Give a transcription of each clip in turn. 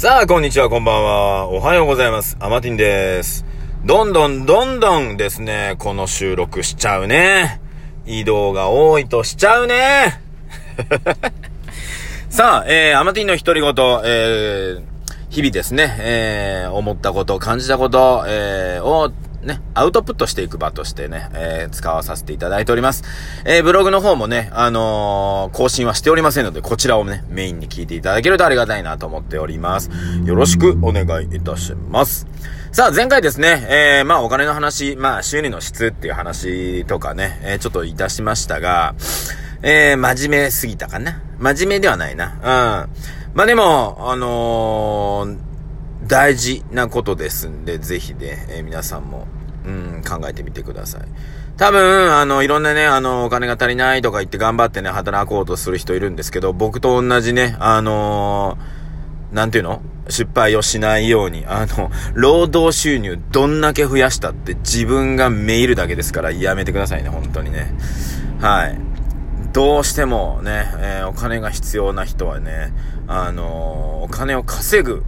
さあ、こんにちは、こんばんは。おはようございます。アマティンです。どんどんどんどんですね、この収録しちゃうね。移動が多いとしちゃうね。さあ、えー、アマティンの独り言、えー、日々ですね、えー、思ったこと、感じたこと、えー、を、ね、アウトプットしていく場としてね、えー、使わさせていただいております。えー、ブログの方もね、あのー、更新はしておりませんので、こちらをね、メインに聞いていただけるとありがたいなと思っております。よろしくお願いいたします。さあ、前回ですね、えー、まあ、お金の話、まあ、収入の質っていう話とかね、えー、ちょっといたしましたが、えー、真面目すぎたかな？真面目ではないな。うん。まあ、でも、あのー、大事なことですんで、ぜひね、えー皆さんも、うん、考えてみてください。多分、あの、いろんなね、あの、お金が足りないとか言って頑張ってね、働こうとする人いるんですけど、僕と同じね、あのーなんていうの？失敗をしないように、あの、労働収入どんだけ増やしたって自分がめいるだけですからやめてくださいね、本当にね。はい。どうしてもね、えーお金が必要な人はね、あのーお金を稼ぐ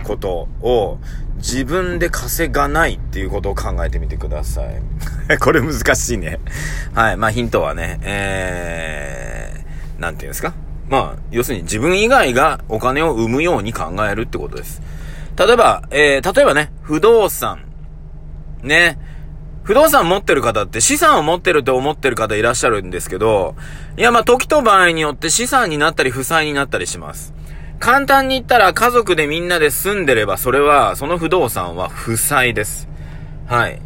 ことを自分で稼がないっていうことを考えてみてください。これ難しいね。はい。まあヒントはね、えー、なんていうんですか？まあ、要するに自分以外がお金を生むように考えるってことです。例えば、えー、例えばね、不動産。ね。不動産持ってる方って資産を持ってると思ってる方いらっしゃるんですけど、いやまあ時と場合によって資産になったり負債になったりします。簡単に言ったら家族でみんなで住んでればそれは、その不動産は負債です。はい。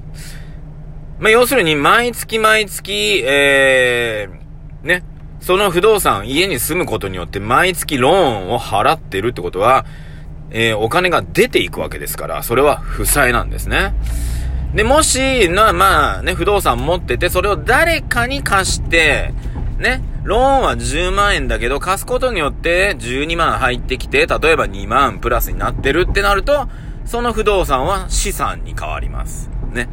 まあ要するに毎月毎月、えー、ね、その不動産、家に住むことによって毎月ローンを払ってるってことは、えー、お金が出ていくわけですから、それは負債なんですね。で、もし、な、まあね、不動産持ってて、それを誰かに貸して、ね、ローンは10万円だけど、貸すことによって12万入ってきて、例えば2万プラスになってるってなると、その不動産は資産に変わります。ね。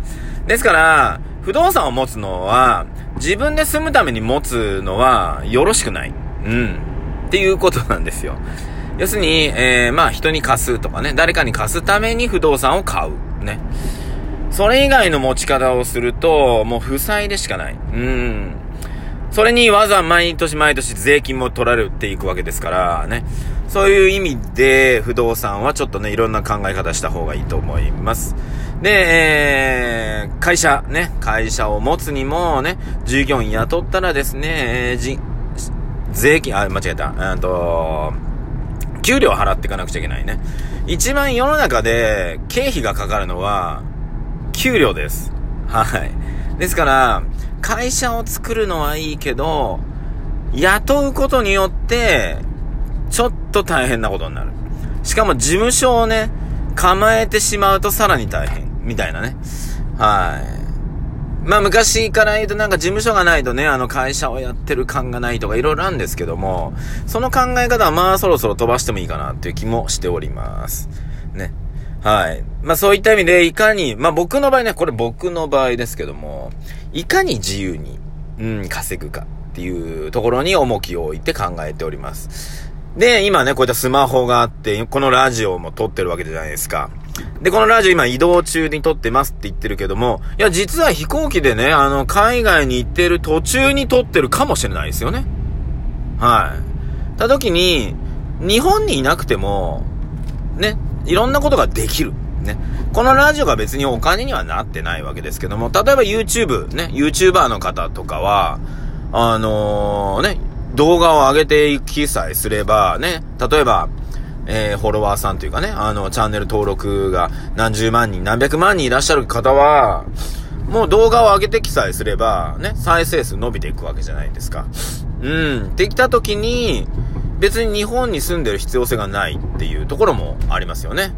ですから、不動産を持つのは、自分で住むために持つのは、よろしくない。うん。っていうことなんですよ。要するに、えー、まあ人に貸すとかね、誰かに貸すために不動産を買う。ね。それ以外の持ち方をすると、もう負債でしかない。うん。それにわざ毎年毎年税金も取られていくわけですからね。そういう意味で不動産はちょっとね、いろんな考え方した方がいいと思います。で、えー、会社、ね、会社を持つにもね、従業員雇ったらですね、えじ、税金、あ、間違えた。えっと、給料払っていかなくちゃいけないね。一番世の中で経費がかかるのは、給料です。はい。ですから、会社を作るのはいいけど、雇うことによって、ちょっと大変なことになる。しかも事務所をね、構えてしまうとさらに大変。みたいなね。はい。まあ昔から言うとなんか事務所がないとね、あの会社をやってる感がないとかいろいろあるんですけども、その考え方はまあそろそろ飛ばしてもいいかなっていう気もしております。ね。はい。まあそういった意味で、いかに、まあ僕の場合ね、これ僕の場合ですけども、いかに自由に、うん、稼ぐかっていうところに重きを置いて考えております。で、今ね、こういったスマホがあって、このラジオも撮ってるわけじゃないですか。で、このラジオ今移動中に撮ってますって言ってるけども、いや、実は飛行機でね、あの、海外に行ってる途中に撮ってるかもしれないですよね。はい。た時に、日本にいなくても、ね、いろんなことができる。ね。このラジオが別にお金にはなってないわけですけども、例えば YouTube、ね、YouTuber の方とかは、あのーね、動画を上げていきさえすれば、ね、例えば、えー、フォロワーさんというかね、あの、チャンネル登録が何十万人、何百万人いらっしゃる方は、もう動画を上げてきさえすれば、ね、再生数伸びていくわけじゃないですか。うん。できた時に、別に日本に住んでる必要性がないっていうところもありますよね。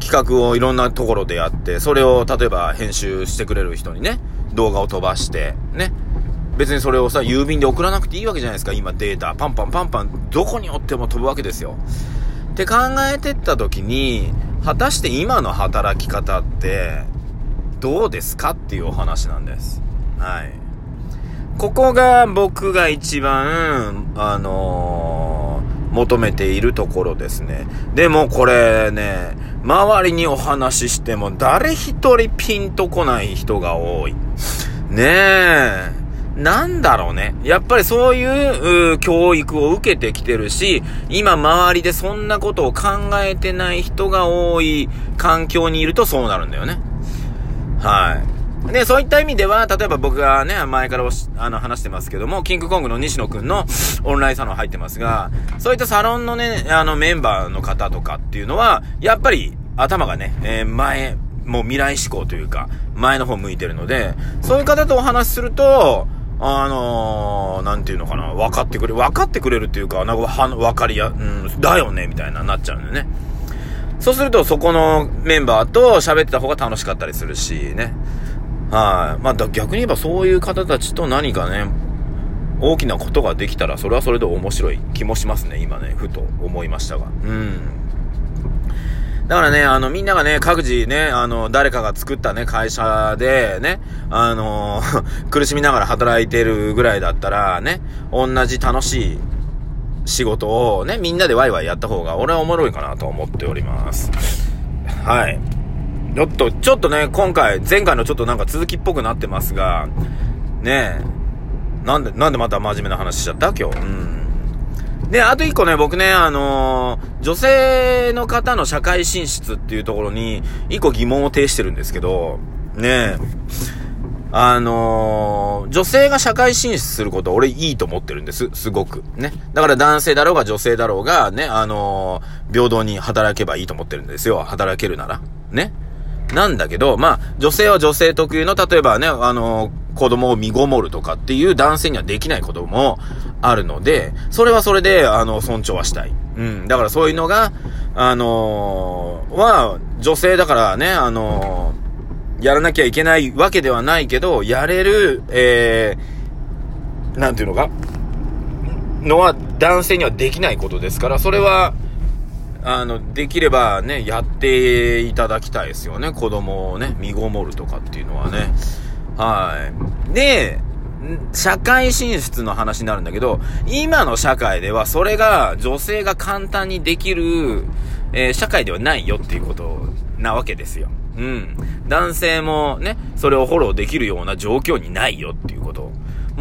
企画をいろんなところでやって、それを例えば編集してくれる人にね、動画を飛ばして、ね。別にそれをさ、郵便で送らなくていいわけじゃないですか。今データ、パンパンパンパン、どこにおっても飛ぶわけですよ。って考えてった時に、果たして今の働き方って、どうですかっていうお話なんです。はい。ここが僕が一番、あのー求めているところですね。でもこれね、周りにお話ししても誰一人ピンとこない人が多い。ねえ。なんだろうね。やっぱりそういう教育を受けてきてるし、今周りでそんなことを考えてない人が多い環境にいるとそうなるんだよね。はい。で、そういった意味では、例えば僕がね、前からあの話してますけども、キングコングの西野くんのオンラインサロン入ってますが、そういったサロンのね、あのメンバーの方とかっていうのは、やっぱり頭がね、えー、前、もう未来志向というか、前の方向いてるので、そういう方とお話しすると、あのー、なんていうのかな、分かってくれ、分かってくれるっていうか、なんか、は、分かりや、うん、だよね、みたいな、なっちゃうんだよね。そうすると、そこのメンバーと喋ってた方が楽しかったりするし、ね。はい。まあ、逆に言えばそういう方たちと何かね、大きなことができたら、それはそれで面白い気もしますね、今ね、ふと思いましたが。うん。だからね、あの、みんながね、各自ね、あの、誰かが作ったね、会社でね、あの、苦しみながら働いてるぐらいだったら、ね、同じ楽しい仕事をね、みんなでワイワイやった方が、俺はおもろいかなと思っております。はい。ちょっと、ちょっとね、今回、前回のちょっとなんか続きっぽくなってますが、ねえなんで、なんでまた真面目な話しちゃった？今日。うん。で、あと一個ね、僕ね、あのー、女性の方の社会進出っていうところに、一個疑問を呈してるんですけど、ねえあのー、女性が社会進出すること俺いいと思ってるんです。すごく。ね。だから男性だろうが女性だろうが、ね、あのー、平等に働けばいいと思ってるんですよ。働けるなら。ね。なんだけど、まあ、女性は女性特有の、例えばね、あの子供を身ごもるとかっていう男性にはできないこともあるので、それはそれで、あの、尊重はしたい。うん。だからそういうのが、あのー、は、女性だからね、あのー、やらなきゃいけないわけではないけど、やれる、えー、なんていうのか、のは男性にはできないことですから、それは、あの、できればね、やっていただきたいですよね。子供をね、身ごもるとかっていうのはね。はい。で、社会進出の話になるんだけど、今の社会ではそれが女性が簡単にできる、えー、社会ではないよっていうことなわけですよ。うん。男性もね、それをフォローできるような状況にないよっていうこと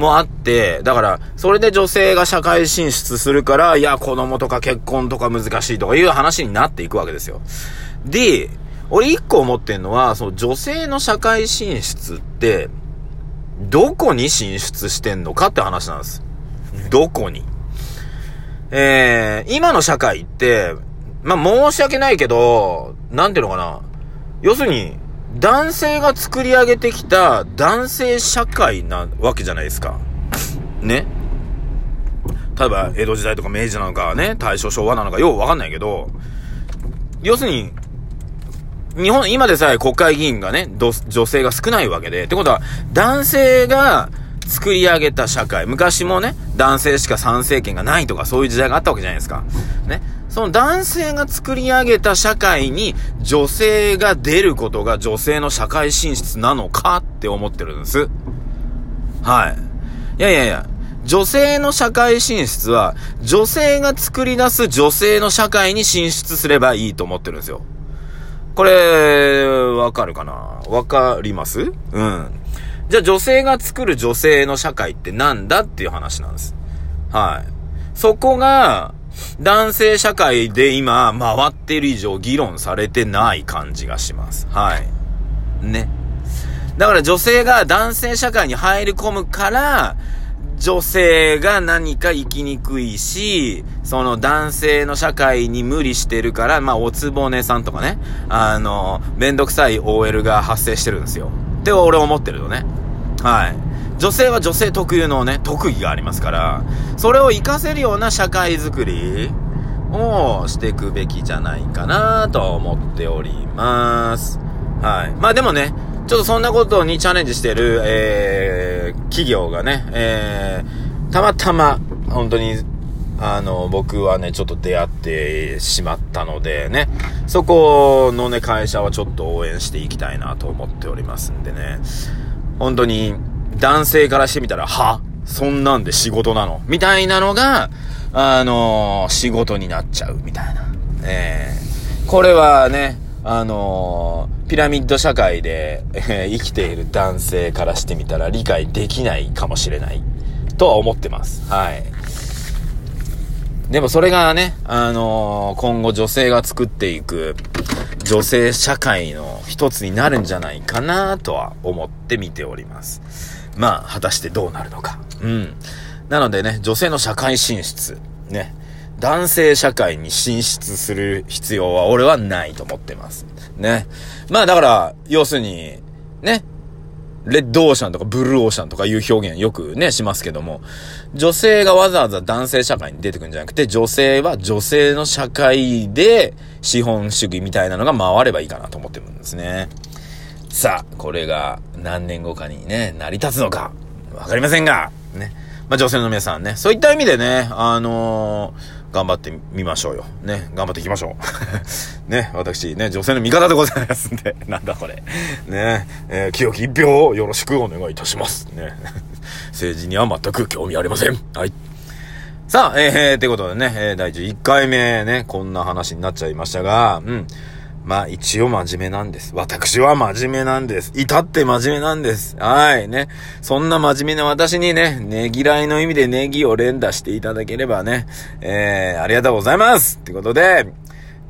もあって、だから、それで女性が社会進出するから、いや、子供とか結婚とか難しいとかいう話になっていくわけですよ。で、俺一個思ってんのは、その女性の社会進出って、どこに進出してんのかって話なんです。どこに。えー、今の社会って、まあ、申し訳ないけど、なんていうのかな。要するに、男性が作り上げてきた男性社会なわけじゃないですか。ね。例えば、江戸時代とか明治なのかね、大正昭和なのかようわかんないけど、要するに、日本、今でさえ国会議員がね、女性が少ないわけで、ってことは、男性が作り上げた社会、昔もね、男性しか参政権がないとか、そういう時代があったわけじゃないですか。ね。その男性が作り上げた社会に女性が出ることが女性の社会進出なのかって思ってるんです。はい。いやいやいや、女性の社会進出は、女性が作り出す女性の社会に進出すればいいと思ってるんですよ。これ、わかるかな？わかります？うん。じゃあ女性が作る女性の社会ってなんだっていう話なんです。はい。そこが、男性社会で今回ってる以上議論されてない感じがします。はい。ね。だから女性が男性社会に入り込むから、女性が何か生きにくいし、その男性の社会に無理してるから、まあ、おつぼねさんとかね、あの、めんどくさい OL が発生してるんですよ。って俺思ってるのね。はい。女性は女性特有のね、特技がありますから、それを活かせるような社会づくりをしていくべきじゃないかなと思っております。はい。まあでもね、ちょっとそんなことにチャレンジしてる、えー、企業がね、えー、たまたま、本当に、あの、僕はね、ちょっと出会ってしまったのでね、そこのね、会社はちょっと応援していきたいなと思っておりますんでね、本当に、男性からしてみたら、は？そんなんで仕事なの？みたいなのが、あのー、仕事になっちゃうみたいな。えー、これはね、あのー、ピラミッド社会で、えー、生きている男性からしてみたら理解できないかもしれない。とは思ってます。はい。でもそれがね、あのー、今後女性が作っていく女性社会の一つになるんじゃないかなとは思って見ております。まあ、果たしてどうなるのか。うん。なのでね、女性の社会進出。ね。男性社会に進出する必要は俺はないと思ってます。ね。まあだから、要するに、ね。レッドオーシャンとかブルーオーシャンとかいう表現よくね、しますけども、女性がわざわざ男性社会に出てくるんじゃなくて、女性は女性の社会で資本主義みたいなのが回ればいいかなと思ってるんですね。さあ、これが何年後かにね、成り立つのか、わかりませんが、ね。まあ、女性の皆さんね、そういった意味でね、あのー頑張ってみましょうよ。ね、頑張っていきましょう。ね、私、ね、女性の味方でございますんで、なんだこれ。ね、えー、清き一票をよろしくお願いいたします。ね。政治には全く興味ありません。はい。さあ、えー、ということでね、えー、第11回目ね、こんな話になっちゃいましたが、うん。まあ一応真面目なんです。私は真面目なんです。至って真面目なんです。はい、ね。そんな真面目な私にね、ねぎらいの意味でネギを連打していただければね、えー、ありがとうございますってことで、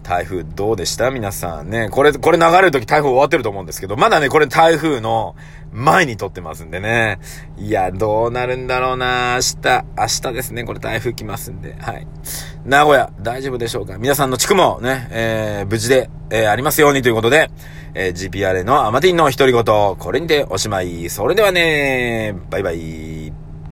台風どうでした？皆さんね。これ、これ流れるとき台風終わってると思うんですけど、まだね、これ台風の前に撮ってますんでね。いや、どうなるんだろうな明日、明日ですね。これ台風来ますんで。はい。名古屋、大丈夫でしょうか？皆さんの地区もね、えー、無事で、えー、ありますようにということで、えー、GPRA のアマティンの独り言、これにておしまい。それではねバイバイ。